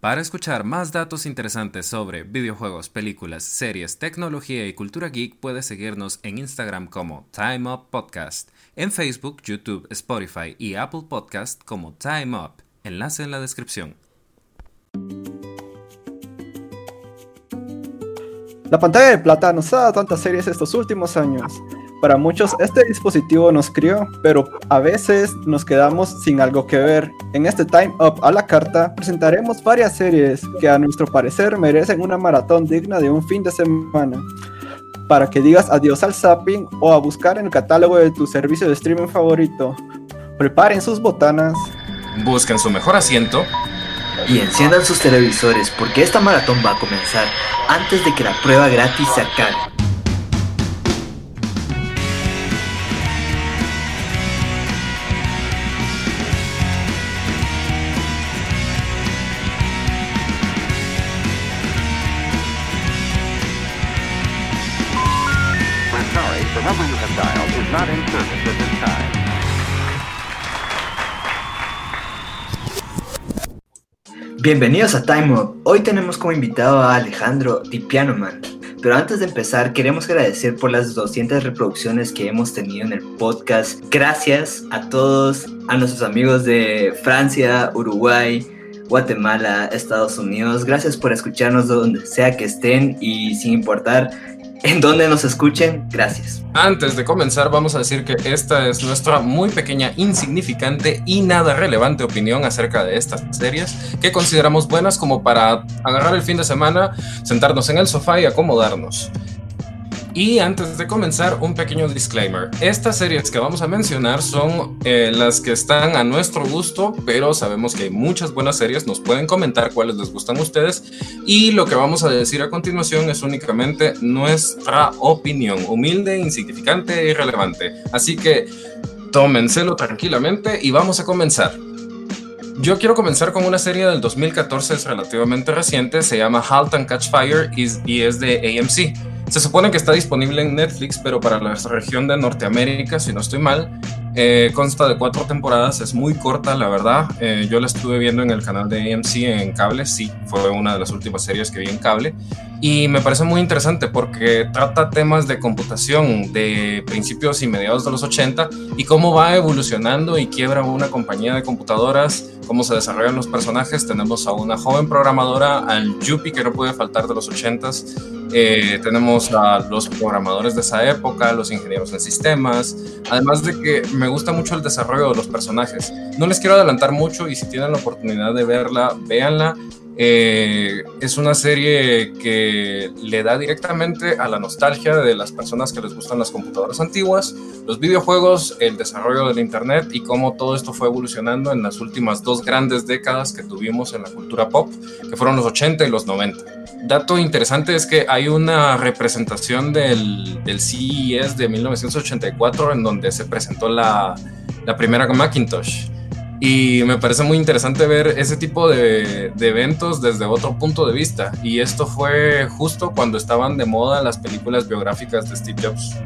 Para escuchar más datos interesantes sobre videojuegos, películas, series, tecnología y cultura geek, puedes seguirnos en Instagram como Time Up Podcast, en Facebook, YouTube, Spotify y Apple Podcast como Time Up. Enlace en la descripción. La pantalla de plata nos ha dado tantas series estos últimos años. Para muchos este dispositivo nos crió, pero a veces nos quedamos sin algo que ver. En este Time Up a la carta presentaremos varias series que a nuestro parecer merecen una maratón digna de un fin de semana. Para que digas adiós al zapping o a buscar en el catálogo de tu servicio de streaming favorito. Preparen sus botanas. Busquen su mejor asiento. Y enciendan sus televisores porque esta maratón va a comenzar antes de que la prueba gratis se acabe. Bienvenidos a Time Up. Hoy tenemos como invitado a Alejandro Di Pianoman. Pero antes de empezar, queremos agradecer por las 200 reproducciones que hemos tenido en el podcast. Gracias a todos, a nuestros amigos de Francia, Uruguay, Guatemala, Estados Unidos. Gracias por escucharnos donde sea que estén y sin importar en donde nos escuchen, gracias. Antes de comenzar, vamos a decir que esta es nuestra muy pequeña, insignificante y nada relevante opinión acerca de estas series que consideramos buenas como para agarrar el fin de semana, sentarnos en el sofá y acomodarnos. Y antes de comenzar, un pequeño disclaimer. Estas series que vamos a mencionar son eh, las que están a nuestro gusto, pero sabemos que hay muchas buenas series. Nos pueden comentar cuáles les gustan a ustedes. Y lo que vamos a decir a continuación es únicamente nuestra opinión, humilde, insignificante e irrelevante. Así que tómenselo tranquilamente y vamos a comenzar. Yo quiero comenzar con una serie del 2014, es relativamente reciente, se llama Halt and Catch Fire y es de AMC. Se supone que está disponible en Netflix, pero para la región de Norteamérica, si no estoy mal, eh, consta de cuatro temporadas, es muy corta, la verdad. Eh, yo la estuve viendo en el canal de AMC en cable, sí, fue una de las últimas series que vi en cable. Y me parece muy interesante porque trata temas de computación de principios y mediados de los 80 y cómo va evolucionando y quiebra una compañía de computadoras, cómo se desarrollan los personajes. Tenemos a una joven programadora, al Yuppie que no puede faltar de los 80s. Eh, tenemos a los programadores de esa época, los ingenieros en sistemas, además de que me gusta mucho el desarrollo de los personajes. No les quiero adelantar mucho y si tienen la oportunidad de verla, véanla. Eh, es una serie que le da directamente a la nostalgia de las personas que les gustan las computadoras antiguas, los videojuegos, el desarrollo del Internet y cómo todo esto fue evolucionando en las últimas dos grandes décadas que tuvimos en la cultura pop, que fueron los 80 y los 90. Dato interesante es que hay una representación del, del CES de 1984 en donde se presentó la, la primera Macintosh y me parece muy interesante ver ese tipo de, eventos desde otro punto de vista. Y esto fue justo cuando estaban de moda las películas biográficas de Steve Jobs.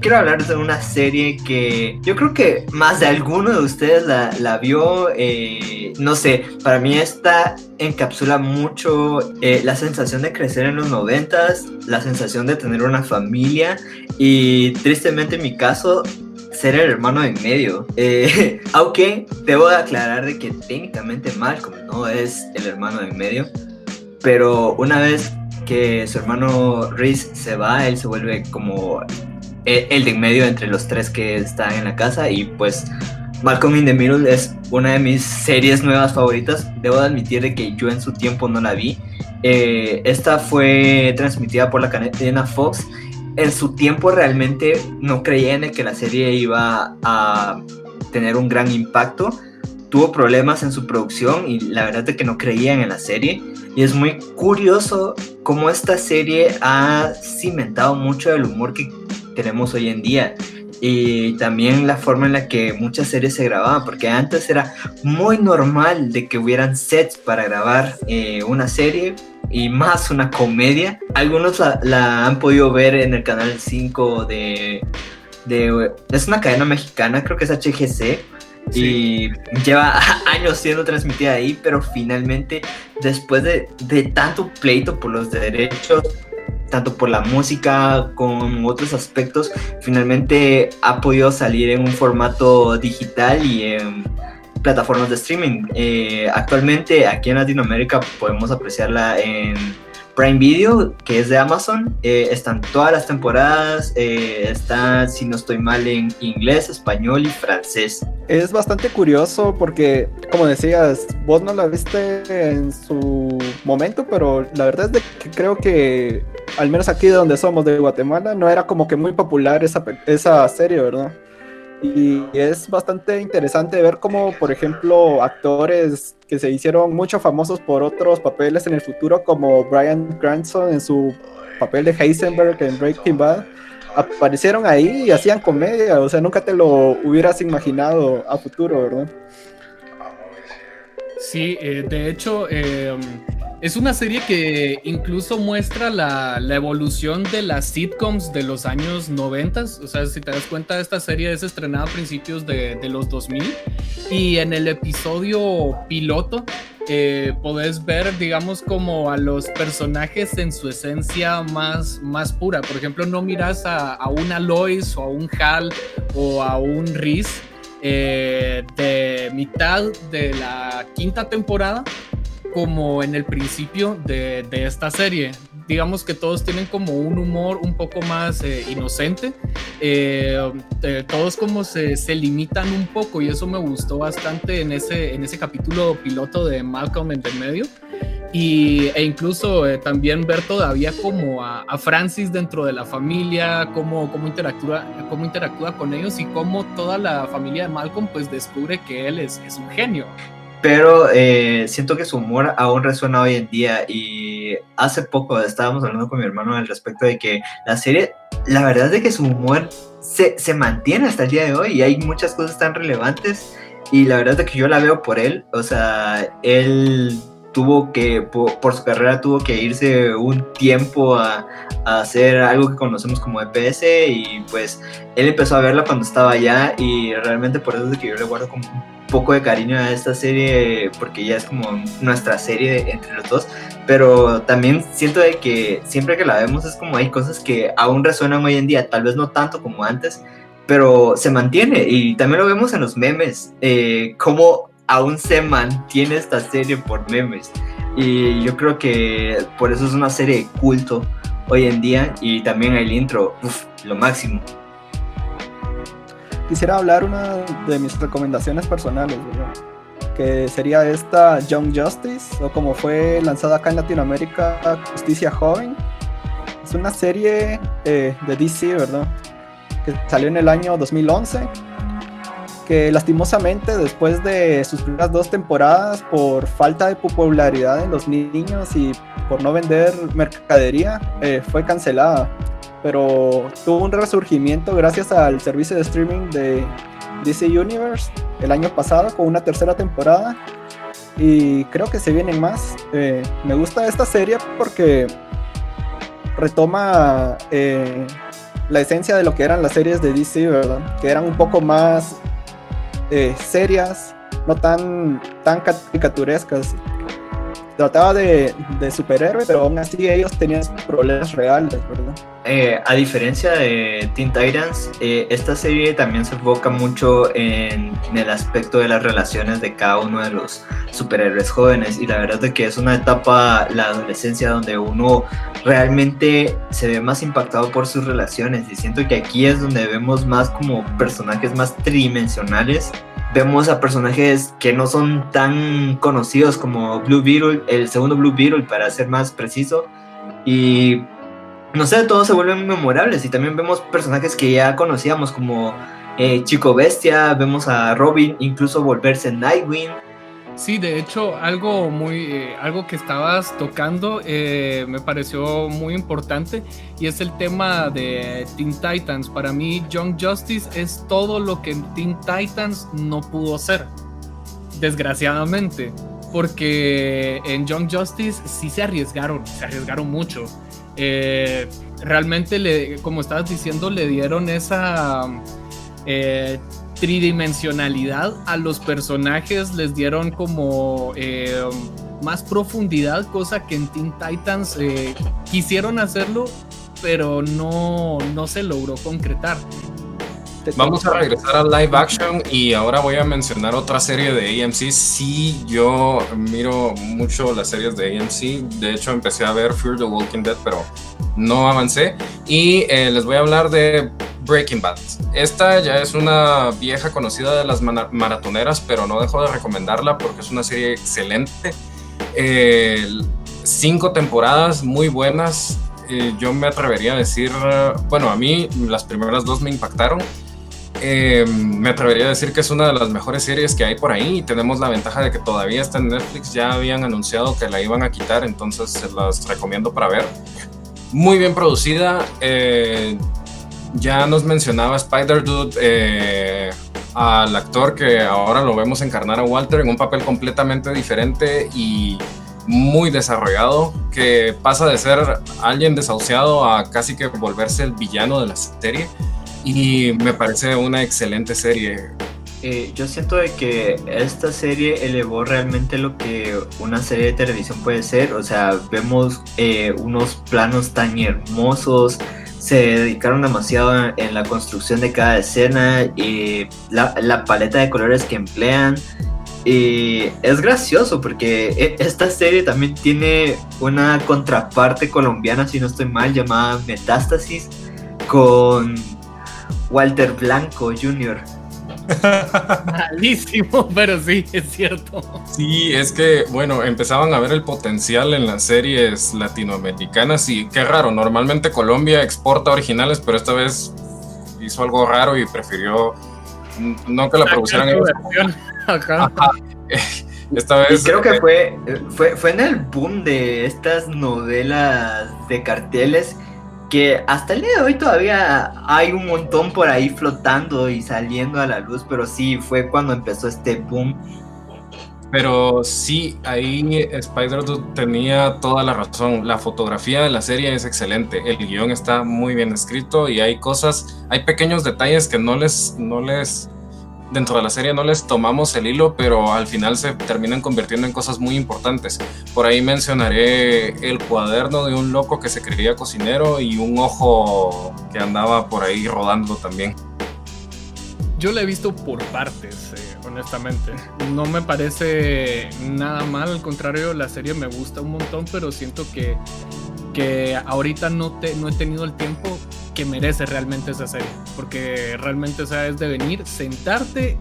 Quiero hablar de una serie que yo creo que más de alguno de ustedes la, vio. Eh, no sé, para mí esta encapsula mucho eh, la sensación de crecer en los noventas, la sensación de tener una familia y tristemente en mi caso ser el hermano en medio. Eh, aunque debo aclarar de que técnicamente Malcolm no es el hermano en medio. Pero una vez que su hermano Reese se va, él se vuelve como e, el, de en medio entre los tres que están en la casa. Y pues Malcolm in the Middle es una de mis series nuevas favoritas. Debo admitir de que yo en su tiempo no la vi. Eh, esta fue transmitida por la cadena Fox en su tiempo realmente no creían en que la serie iba a tener un gran impacto. Tuvo problemas en su producción y la verdad es que no creían en la serie. Y es muy curioso cómo esta serie ha cimentado mucho el humor que tenemos hoy en día. Y también la forma en la que muchas series se grababan, porque antes era muy normal de que hubieran sets para grabar eh, una serie, y más una comedia. Algunos la, han podido ver en el canal 5 de, de, Es una cadena mexicana, creo que es HGC. y lleva años siendo transmitida ahí, pero finalmente después de, de tanto pleito por los derechos, tanto por la música como otros aspectos, finalmente ha podido salir en un formato digital y en plataformas de streaming. Eh, actualmente aquí en Latinoamérica podemos apreciarla en Prime Video, que es de Amazon. Eh, están todas las temporadas. Eh, está, si no estoy mal, en inglés, español y francés. Es bastante curioso porque, como decías, vos no la viste en su momento, pero la verdad es que creo que, al menos aquí de donde somos, de Guatemala, no era como que muy popular esa, esa serie, ¿verdad? Y es bastante interesante ver cómo, por ejemplo, actores que se hicieron mucho famosos por otros papeles en el futuro, como Brian Cranston en su papel de Heisenberg en Breaking Bad, aparecieron ahí y hacían comedia. O sea, nunca te lo hubieras imaginado a futuro, ¿verdad? Sí, eh, de hecho, eh, es una serie que incluso muestra la, evolución de las sitcoms de los años 90. O sea, si te das cuenta, esta serie es estrenada a principios de, los 2000. Y en el episodio piloto eh, podés ver, digamos, como a los personajes en su esencia más, más pura. Por ejemplo, no miras a, a una Lois o a un Hal o a un Reese eh, de mitad de la quinta temporada como en el principio de, esta serie. Digamos que todos tienen como un humor un poco más eh, inocente. Eh, todos como se, se, limitan un poco y eso me gustó bastante en ese, en ese capítulo piloto de Malcolm en el medio. Y, e incluso también ver todavía como a, Francis dentro de la familia, cómo, cómo, interactúa, cómo interactúa con ellos y cómo toda la familia de Malcolm pues descubre que él es, es un genio. Pero eh, siento que su humor aún resuena hoy en día y hace poco estábamos hablando con mi hermano al respecto de que la serie, la verdad es que su humor se, se mantiene hasta el día de hoy y hay muchas cosas tan relevantes y la verdad es que yo la veo por él, o sea, él tuvo que, por, su carrera, tuvo que irse un tiempo a, a, hacer algo que conocemos como EPS y pues él empezó a verla cuando estaba allá y realmente por eso es que yo le guardo como poco de cariño a esta serie porque ya es como nuestra serie entre los dos, pero también siento de que siempre que la vemos es como hay cosas que aún resuenan hoy en día, tal vez no tanto como antes, pero se mantiene y también lo vemos en los memes, eh, cómo aún se mantiene esta serie por memes y yo creo que por eso es una serie de culto hoy en día y también el intro, lo máximo quisiera hablar una de mis recomendaciones personales, que sería esta Young Justice, o como fue lanzada acá en Latinoamérica, Justicia Joven. Es una serie eh, de DC, ¿verdad? Que salió en el año 2011, que lastimosamente después de sus primeras dos temporadas, por falta de popularidad en los niños y por no vender mercadería, eh, fue cancelada pero tuvo un resurgimiento gracias al servicio de streaming de DC Universe el año pasado con una tercera temporada y creo que se vienen más. Eh, me gusta esta serie porque retoma eh, la esencia de lo que eran las series de DC, ¿verdad? Que eran un poco más eh, serias, no tan, tan caricaturescas trataba de, de superhéroe, pero aún así ellos tenían problemas reales, ¿verdad? Eh, a diferencia de Teen Titans, eh, esta serie también se enfoca mucho en, el aspecto de las relaciones de cada uno de los superhéroes jóvenes y la verdad es que es una etapa, la adolescencia, donde uno realmente se ve más impactado por sus relaciones y siento que aquí es donde vemos más como personajes más tridimensionales vemos a personajes que no son tan conocidos como Blue Beetle, el segundo Blue Beetle para ser más preciso. Y no sé, todos se vuelven memorables y también vemos personajes que ya conocíamos como eh, Chico Bestia, vemos a Robin incluso volverse Nightwing Sí, de hecho, algo muy, eh, algo que estabas tocando eh, me pareció muy importante y es el tema de Teen Titans. Para mí, Young Justice es todo lo que Teen Titans no pudo ser, desgraciadamente, porque en Young Justice sí se arriesgaron, se arriesgaron mucho. Eh, realmente, le, como estabas diciendo, le dieron esa tridimensionalidad a los personajes, les dieron como eh, más profundidad, cosa que en Teen Titans eh, quisieron hacerlo, pero no, no se logró concretar. Vamos a regresar a live action y ahora voy a mencionar otra serie de AMC. Sí, yo miro mucho las series de AMC. De hecho, empecé a ver Fear the Walking Dead, pero no avancé. Y eh, les voy a hablar de Breaking Bad. Esta ya es una vieja conocida de las maratoneras, pero no dejo de recomendarla porque es una serie excelente. Eh, cinco temporadas muy buenas. Eh, yo me atrevería a decir, bueno, a mí las primeras dos me impactaron eh, me atrevería a decir que es una de las mejores series que hay por ahí y tenemos la ventaja de que todavía está en Netflix, ya habían anunciado que la iban a quitar, entonces se las recomiendo para ver. Muy bien producida, eh, ya nos mencionaba Spider Dude eh, al actor que ahora lo vemos encarnar a Walter en un papel completamente diferente y muy desarrollado, que pasa de ser alguien desahuciado a casi que volverse el villano de la serie y me parece una excelente serie. Eh, yo siento de que esta serie elevó realmente lo que una serie de televisión puede ser. O sea, vemos eh, unos planos tan hermosos. Se dedicaron demasiado en la construcción de cada escena y la, paleta de colores que emplean. Y es gracioso porque e, esta serie también tiene una contraparte colombiana, si no estoy mal, llamada Metástasis, con Walter Blanco Jr. Malísimo, pero sí, es cierto. Sí, es que, bueno, empezaban a ver el potencial en las series latinoamericanas y qué raro, normalmente Colombia exporta originales, pero esta vez hizo algo raro y prefirió no que la producieran en Esta vez. creo que fue, fue, fue en el boom de estas novelas de carteles que hasta el día de hoy todavía hay un montón por ahí flotando y saliendo a la luz, pero sí fue cuando empezó este boom. Pero sí, ahí spider tenía toda la razón. La fotografía de la serie es excelente, el guion está muy bien escrito y hay cosas, hay pequeños detalles que no les, no les dentro de la serie no les tomamos el hilo, pero al final se terminan convirtiendo en cosas muy importantes. Por ahí mencionaré el cuaderno de un loco que se creía cocinero y un ojo que andaba por ahí rodando también. Yo la he visto por partes, eh, honestamente. No me parece nada mal, al contrario, la serie me gusta un montón, pero siento que, que ahorita no, te, no he tenido el tiempo merece realmente esa serie. Porque realmente, o sea, es de venir, sentarte,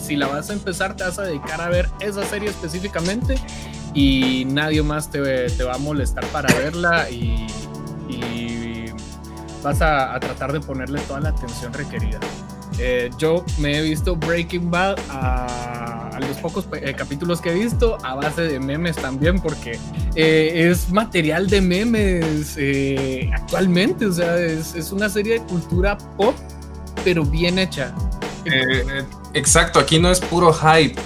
si la vas a empezar, te vas a dedicar a ver esa serie específicamente y nadie más te, va a molestar para verla y, vas a, a tratar de ponerle toda la atención requerida. Eh, yo me he visto Breaking Bad a, los pocos eh, capítulos que he visto a base de memes también, porque eh, es material de memes actualmente, o sea, es, es, una serie de cultura pop, pero bien hecha. exacto, aquí no es puro hype,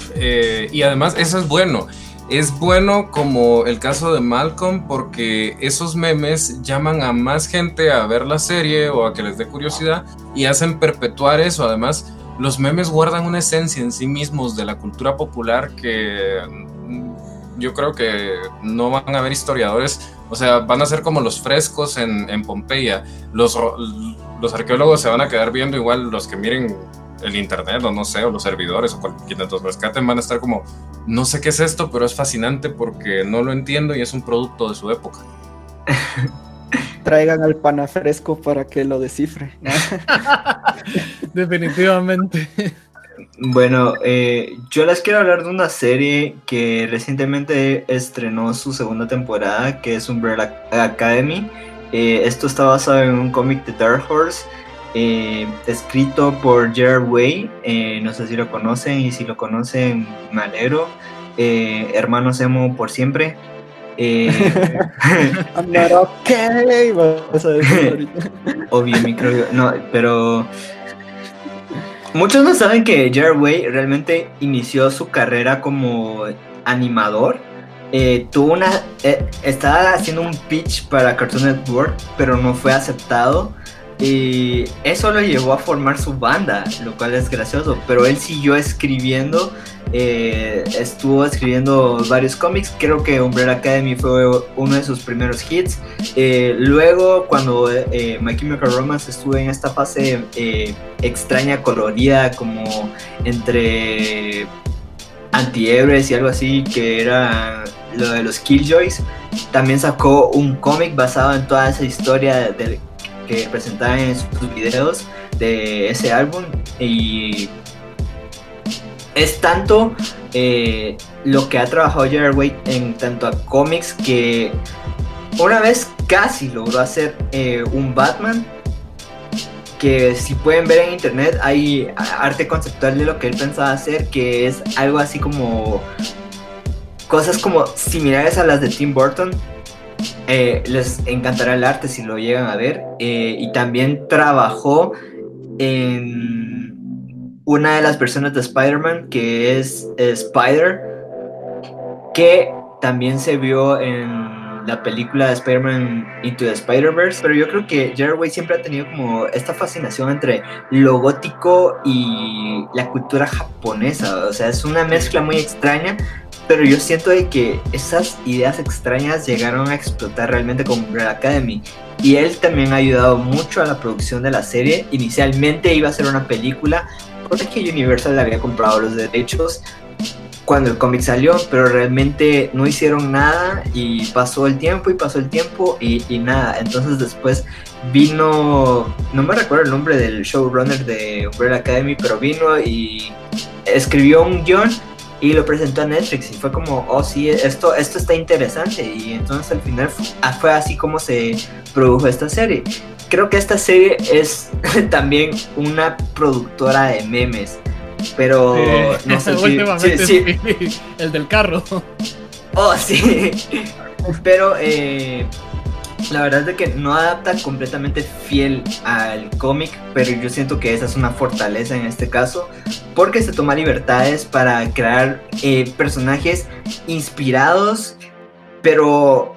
y además eso es bueno es bueno como el caso de Malcolm porque esos memes llaman a más gente a ver la serie o a que les dé curiosidad y hacen perpetuar eso. Además, los memes guardan una esencia en sí mismos de la cultura popular que mm, yo creo que no van a haber historiadores, o sea, van a ser como los frescos en, Pompeya. Los, los arqueólogos se van a quedar viendo igual los que miren el internet o no sé, o los servidores o quienes los rescaten van a estar como, no sé qué es esto, pero es fascinante porque no lo entiendo y es un producto de su época. Traigan al pana fresco para que lo descifre. Definitivamente. Bueno, eh, yo les quiero hablar de una serie que recientemente estrenó su segunda temporada, que es Umbrella Academy. Eh, esto está basado en un cómic de Dark Horse eh, escrito por Gerard Way, eh, no sé si lo conocen y si lo conocen me alegro, eh, hermanos emo por siempre. I'm not okay. Obvio, microbio. No, pero muchos no saben que Gerard Way realmente inició su carrera como animador. tuvo una. estaba haciendo un pitch para Cartoon Network, pero no fue aceptado y eso lo llevó a formar su banda, lo cual es gracioso, pero él siguió escribiendo, eh, estuvo escribiendo varios cómics, creo que Umbrella Academy fue uno de sus primeros hits. Eh, luego, cuando eh, My Chemical Romance estuvo en esta fase eh, extraña, colorida, como entre antihéroes y algo así, que era lo de los Killjoys, también sacó un cómic basado en toda esa historia del que presentaba en sus videos de ese álbum y es tanto eh, lo que ha trabajado Gerard Way en tanto a cómics que una vez casi logró hacer eh, un Batman que si pueden ver en internet hay arte conceptual de lo que él pensaba hacer que es algo así como cosas como similares a las de Tim Burton eh, les encantará el arte si lo llegan a ver. Eh, y también trabajó en una de las versiones de Spider-Man, que es Spider, que también se vio en la película de Spider-Man Into the Spider-Verse. Pero yo creo que Jared Way siempre ha tenido como esta fascinación entre lo gótico y la cultura japonesa. O sea, es una mezcla muy extraña pero yo siento de que esas ideas extrañas llegaron a explotar realmente con Umbrella Academy. Y él también ha ayudado mucho a la producción de la serie. Inicialmente iba a ser una película, porque Universal le había comprado los derechos cuando el cómic salió, pero realmente no hicieron nada y pasó el tiempo y pasó el tiempo y, y nada. Entonces después vino, no me recuerdo el nombre del showrunner de Umbrella Academy, pero vino y escribió un guion y lo presentó a Netflix y fue como, oh sí, esto, esto está interesante y entonces al final fue así como se produjo esta serie. Creo que esta serie es también una productora de memes, pero no sé si, el del carro. Oh sí, pero eh, la verdad es que no adapta completamente fiel al cómic, pero yo siento que esa es una fortaleza en este caso, porque se toma libertades para crear eh, personajes inspirados, pero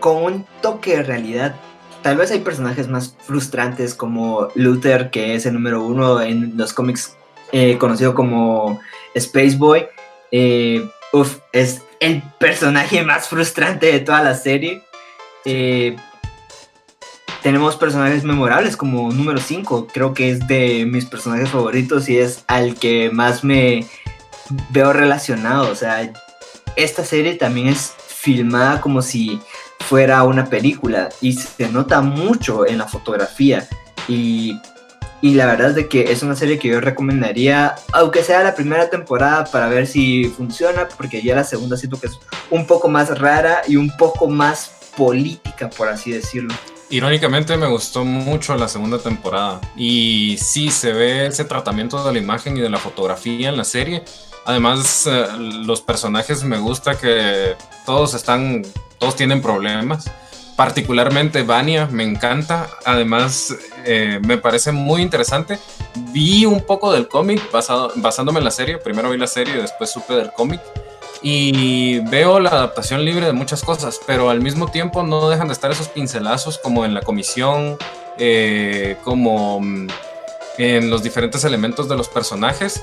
con un toque de realidad. Tal vez hay personajes más frustrantes como Luther, que es el número uno en los cómics eh, conocido como Space Boy. Eh, uf, es el personaje más frustrante de toda la serie. Eh, tenemos personajes memorables como número 5, creo que es de mis personajes favoritos y es al que más me veo relacionado. O sea, esta serie también es filmada como si fuera una película y se nota mucho en la fotografía y, y la verdad es de que es una serie que yo recomendaría, aunque sea la primera temporada para ver si funciona, porque ya la segunda siento que es un poco más rara y un poco más política, por así decirlo. Irónicamente me gustó mucho la segunda temporada y sí se ve ese tratamiento de la imagen y de la fotografía en la serie. Además eh, los personajes me gusta que todos están, todos tienen problemas. Particularmente Vania me encanta. Además eh, me parece muy interesante. Vi un poco del cómic basándome en la serie. Primero vi la serie y después supe del cómic y veo la adaptación libre de muchas cosas, pero al mismo tiempo no dejan de estar esos pincelazos como en la comisión, eh, como mm, en los diferentes elementos de los personajes.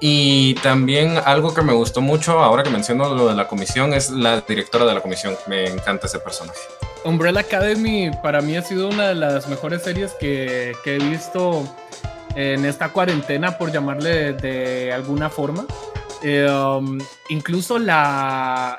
Y también algo que me gustó mucho, ahora que menciono lo de la comisión, es la directora de la comisión. Me encanta ese personaje. Umbrella Academy para mí ha sido una de las mejores series que, que he visto en esta cuarentena, por llamarle de alguna forma. Eh, um, incluso la,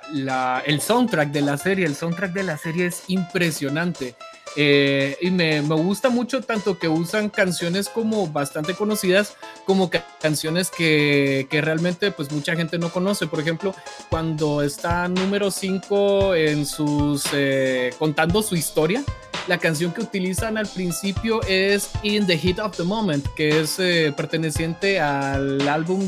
el soundtrack de la serie, el soundtrack de la serie es impresionante. Eh, y me, me, gusta mucho tanto que usan canciones como bastante conocidas como canciones que, que, realmente pues mucha gente no conoce. Por ejemplo, cuando está número 5 en sus eh, contando su historia, la canción que utilizan al principio es In the Heat of the Moment, que es eh, perteneciente al álbum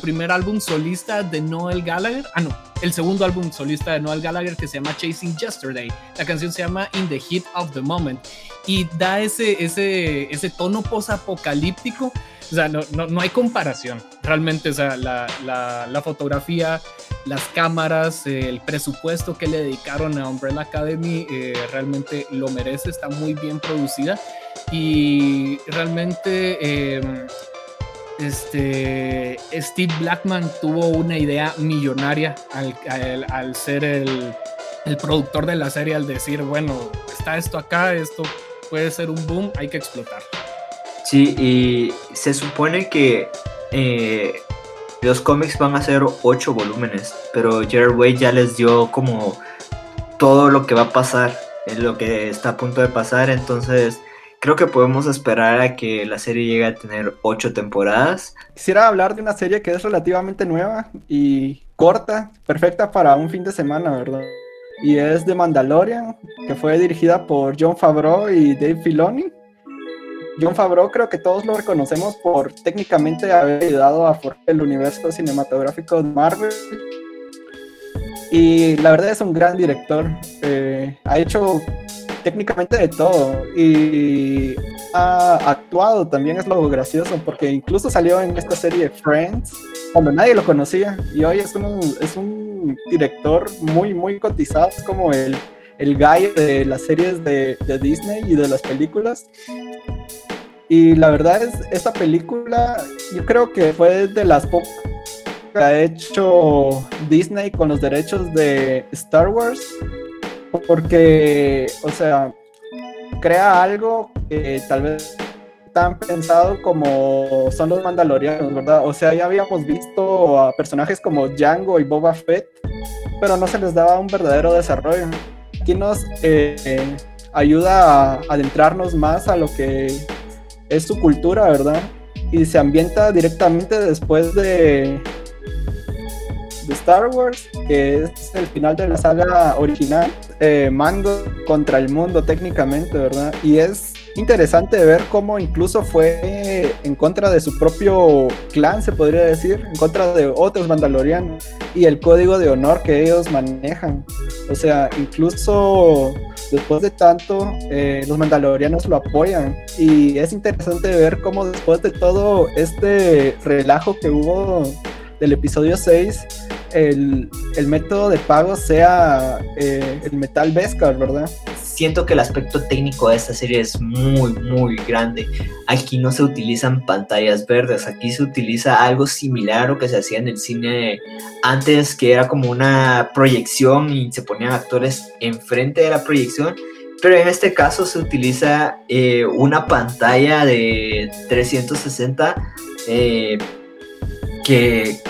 primer álbum solista de Noel Gallagher. Ah, no, el segundo álbum solista de Noel Gallagher que se llama Chasing Yesterday. La canción se llama In the Heat of the Moment y da ese, ese, ese tono posapocalíptico O sea, no, no, no hay comparación. Realmente, o sea, la, la, fotografía, las cámaras, el presupuesto que le dedicaron a Umbrella Academy eh, realmente lo merece, está muy bien producida y realmente eh, este, Steve Blackman tuvo una idea millonaria al, al, ser el, el productor de la serie, al decir, bueno, está esto acá, esto puede ser un boom, hay que explotar. Sí, y se supone que eh, los cómics van a ser ocho volúmenes, pero Jared Way ya les dio como todo lo que va a pasar, lo que está a punto de pasar, entonces creo que podemos esperar a que la serie llegue a tener ocho temporadas. Quisiera hablar de una serie que es relativamente nueva y corta, perfecta para un fin de semana, ¿verdad? Y es The Mandalorian, que fue dirigida por John Favreau y Dave Filoni. John Favreau creo que todos lo reconocemos por técnicamente haber ayudado a formar el universo cinematográfico de Marvel. Y la verdad es un gran director. Eh, ha hecho técnicamente de todo y ha actuado también es lo gracioso porque incluso salió en esta serie Friends cuando nadie lo conocía y hoy es un, es un director muy muy cotizado es como el, el guy de las series de, de Disney y de las películas y la verdad es, esta película yo creo que fue de las pocas que ha hecho Disney con los derechos de Star Wars. Porque, o sea, crea algo que tal vez tan pensado como son los mandalorianos, ¿verdad? O sea, ya habíamos visto a personajes como Django y Boba Fett, pero no se les daba un verdadero desarrollo. Aquí nos eh, ayuda a adentrarnos más a lo que es su cultura, ¿verdad? Y se ambienta directamente después de, de Star Wars, que es el final de la saga original, eh, Mango contra el mundo técnicamente, ¿verdad? Y es interesante ver cómo incluso fue en contra de su propio clan, se podría decir, en contra de otros mandalorianos y el código de honor que ellos manejan. O sea, incluso después de tanto, eh, los mandalorianos lo apoyan y es interesante ver cómo después de todo este relajo que hubo del episodio 6, el, el método de pago sea eh, el metal Beskar, ¿verdad? Siento que el aspecto técnico de esta serie es muy, muy grande. Aquí no se utilizan pantallas verdes, aquí se utiliza algo similar a lo que se hacía en el cine antes, que era como una proyección y se ponían actores enfrente de la proyección. Pero en este caso se utiliza eh, una pantalla de 360 eh, que,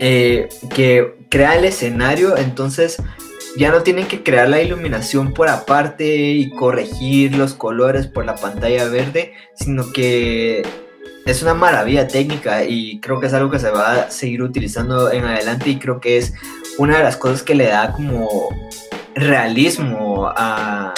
eh, que crea el escenario. Entonces ya no tienen que crear la iluminación por aparte y corregir los colores por la pantalla verde, sino que es una maravilla técnica y creo que es algo que se va a seguir utilizando en adelante y creo que es una de las cosas que le da como realismo a,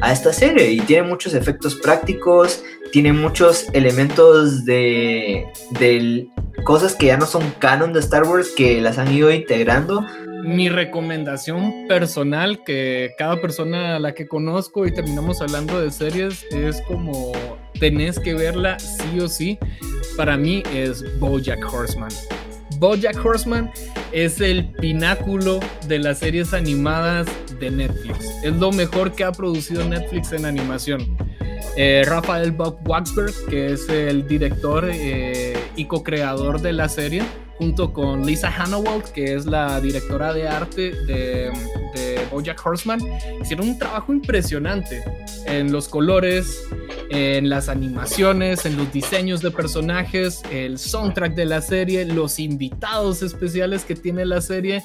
a esta serie. Y tiene muchos efectos prácticos, tiene muchos elementos de, de cosas que ya no son canon de Star Wars que las han ido integrando mi recomendación personal, que cada persona a la que conozco y terminamos hablando de series, es como tenés que verla sí o sí. Para mí es Bojack Horseman. Bojack Horseman es el pináculo de las series animadas de Netflix. Es lo mejor que ha producido Netflix en animación. Eh, Rafael Bob Waxberg, que es el director eh, y co-creador de la serie, junto con Lisa Hannawald, que es la directora de arte de, de Bojack Horseman, hicieron un trabajo impresionante en los colores, en las animaciones, en los diseños de personajes, el soundtrack de la serie, los invitados especiales que tiene la serie,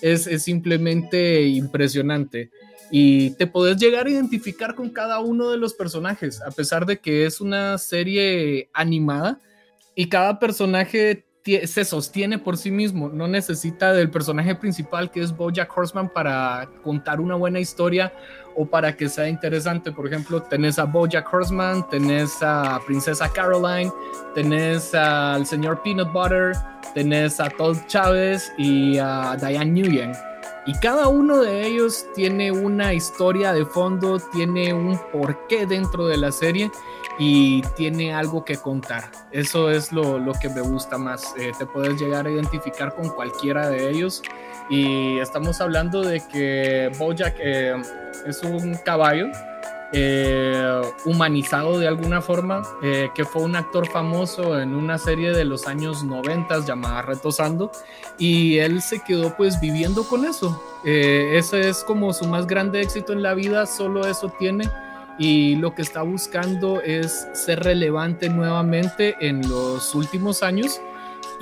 es, simplemente impresionante. Y te podés llegar a identificar con cada uno de los personajes, a pesar de que es una serie animada y cada personaje se sostiene por sí mismo, no necesita del personaje principal que es Bojack Horseman para contar una buena historia o para que sea interesante. Por ejemplo, tenés a Bojack Horseman, tenés a Princesa Caroline, tenés al señor Peanut Butter, tenés a Todd Chávez y a Diane Nguyen. Y cada uno de ellos tiene una historia de fondo, tiene un porqué dentro de la serie y tiene algo que contar. Eso es lo, que me gusta más. Eh, te puedes llegar a identificar con cualquiera de ellos. Y estamos hablando de que Bojack eh, es un caballo eh, humanizado de alguna forma, eh, que fue un actor famoso en una serie de los años 90 llamada Retosando, y él se quedó pues viviendo con eso. Ese es como su más grande éxito en la vida, solo eso tiene. Y lo que está buscando es ser relevante nuevamente en los últimos años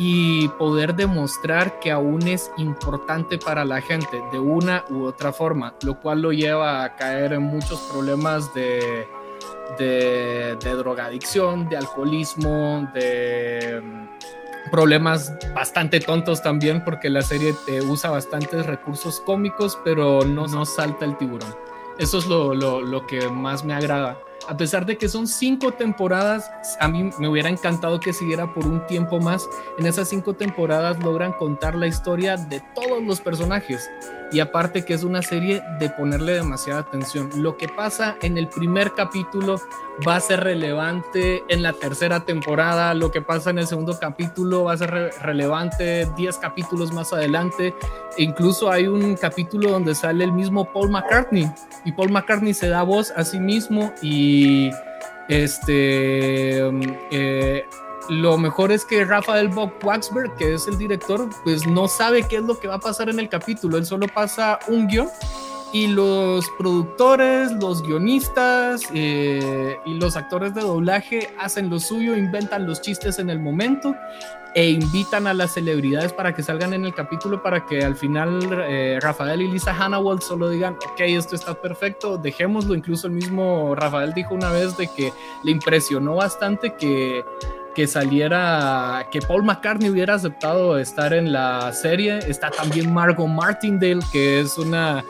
y poder demostrar que aún es importante para la gente de una u otra forma, lo cual lo lleva a caer en muchos problemas de, de, drogadicción, de alcoholismo, de mm, problemas bastante tontos también porque la serie te usa bastantes recursos cómicos pero no, no salta el tiburón. Eso es lo, lo, lo que más me agrada a pesar de que son cinco temporadas, a mí me hubiera encantado que siguiera por un tiempo más. En esas cinco temporadas logran contar la historia de todos los personajes y aparte que es una serie de ponerle demasiada atención. Lo que pasa en el primer capítulo va a ser relevante en la tercera temporada, lo que pasa en el segundo capítulo va a ser relevante 10 capítulos más adelante. E incluso hay un capítulo donde sale el mismo Paul McCartney y Paul McCartney se da voz a sí mismo y este... Eh, lo mejor es que Rafael Bob Waxberg, que es el director, pues no sabe qué es lo que va a pasar en el capítulo. Él solo pasa un guion y los productores, los guionistas eh, y los actores de doblaje hacen lo suyo, inventan los chistes en el momento e invitan a las celebridades para que salgan en el capítulo para que al final eh, Rafael y Lisa Hannawald solo digan, ok, esto está perfecto, dejémoslo. Incluso el mismo Rafael dijo una vez de que le impresionó bastante que que saliera, que Paul McCartney hubiera aceptado estar en la serie. Está también Margot Martindale, que es una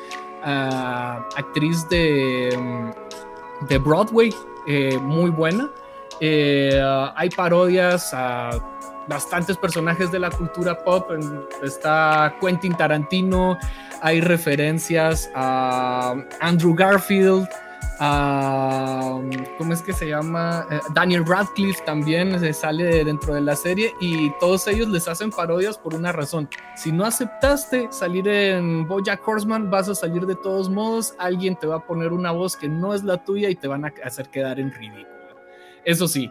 ah, actriz de, mm, de Broadway eh, muy buena. Eh, hay parodias a bastantes personajes de la cultura pop. Está Quentin Tarantino, hay referencias a Andrew Garfield. ¿Cómo es que se llama? Eh, Daniel Radcliffe también se sale dentro de la serie y todos ellos les hacen parodias por una razón. Si no aceptaste salir en Bojack Horseman, vas a salir de todos modos, alguien te va a poner una voz que no es la tuya y te van a hacer quedar en ridículo. Eso sí,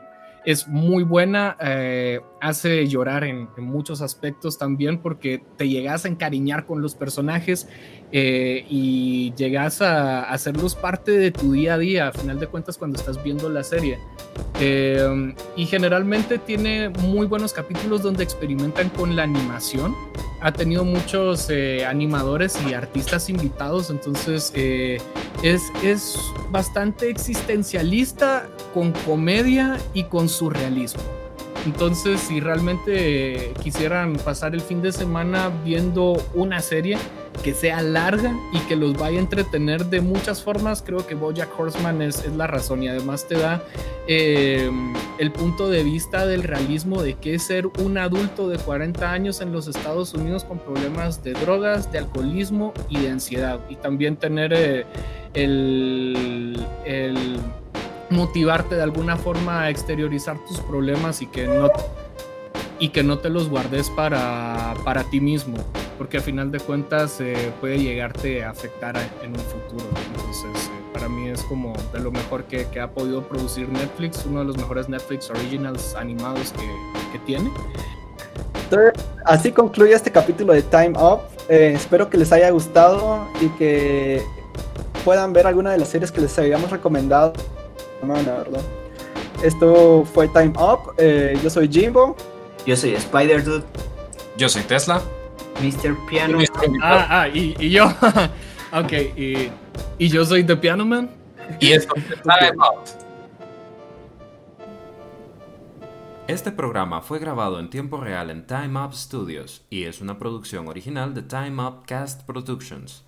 es muy buena, eh, hace llorar en, muchos aspectos también porque te llegas a encariñar con los personajes eh, y llegas a, hacerlos parte de tu día a día, a final de cuentas cuando estás viendo la serie. Eh, y generalmente tiene muy buenos capítulos donde experimentan con la animación. Ha tenido muchos animadores y artistas invitados, entonces es, es bastante existencialista con comedia y con surrealismo. Entonces, si realmente quisieran pasar el fin de semana viendo una serie que sea larga y que los vaya a entretener de muchas formas, creo que Bojack Horseman es, la razón y además te da eh, el punto de vista del realismo de qué es ser un adulto de 40 años en los Estados Unidos con problemas de drogas, de alcoholismo y de ansiedad. Y también tener eh, el, el motivarte de alguna forma a exteriorizar tus problemas y que no, y que no te los guardes para, para ti mismo, porque al final de cuentas eh, puede llegarte a afectar en un futuro. Entonces, eh, para mí es como de lo mejor que, que, ha podido producir Netflix, uno de los mejores Netflix originals animados que, que tiene. Entonces, así concluye este capítulo de Time Up. Eh, espero que les haya gustado y que puedan ver alguna de las series que les habíamos recomendado la ¿verdad? Esto fue Time Up. Eh, yo soy Jimbo. Yo soy Spider Dude. Yo soy Tesla. Mr. Piano. Ah, ah, y, y yo. ok, y, y, yo soy The Piano Man. Y esto es Time Up. Este programa fue grabado en tiempo real en Time Up Studios y es una producción original de Time Up Cast Productions.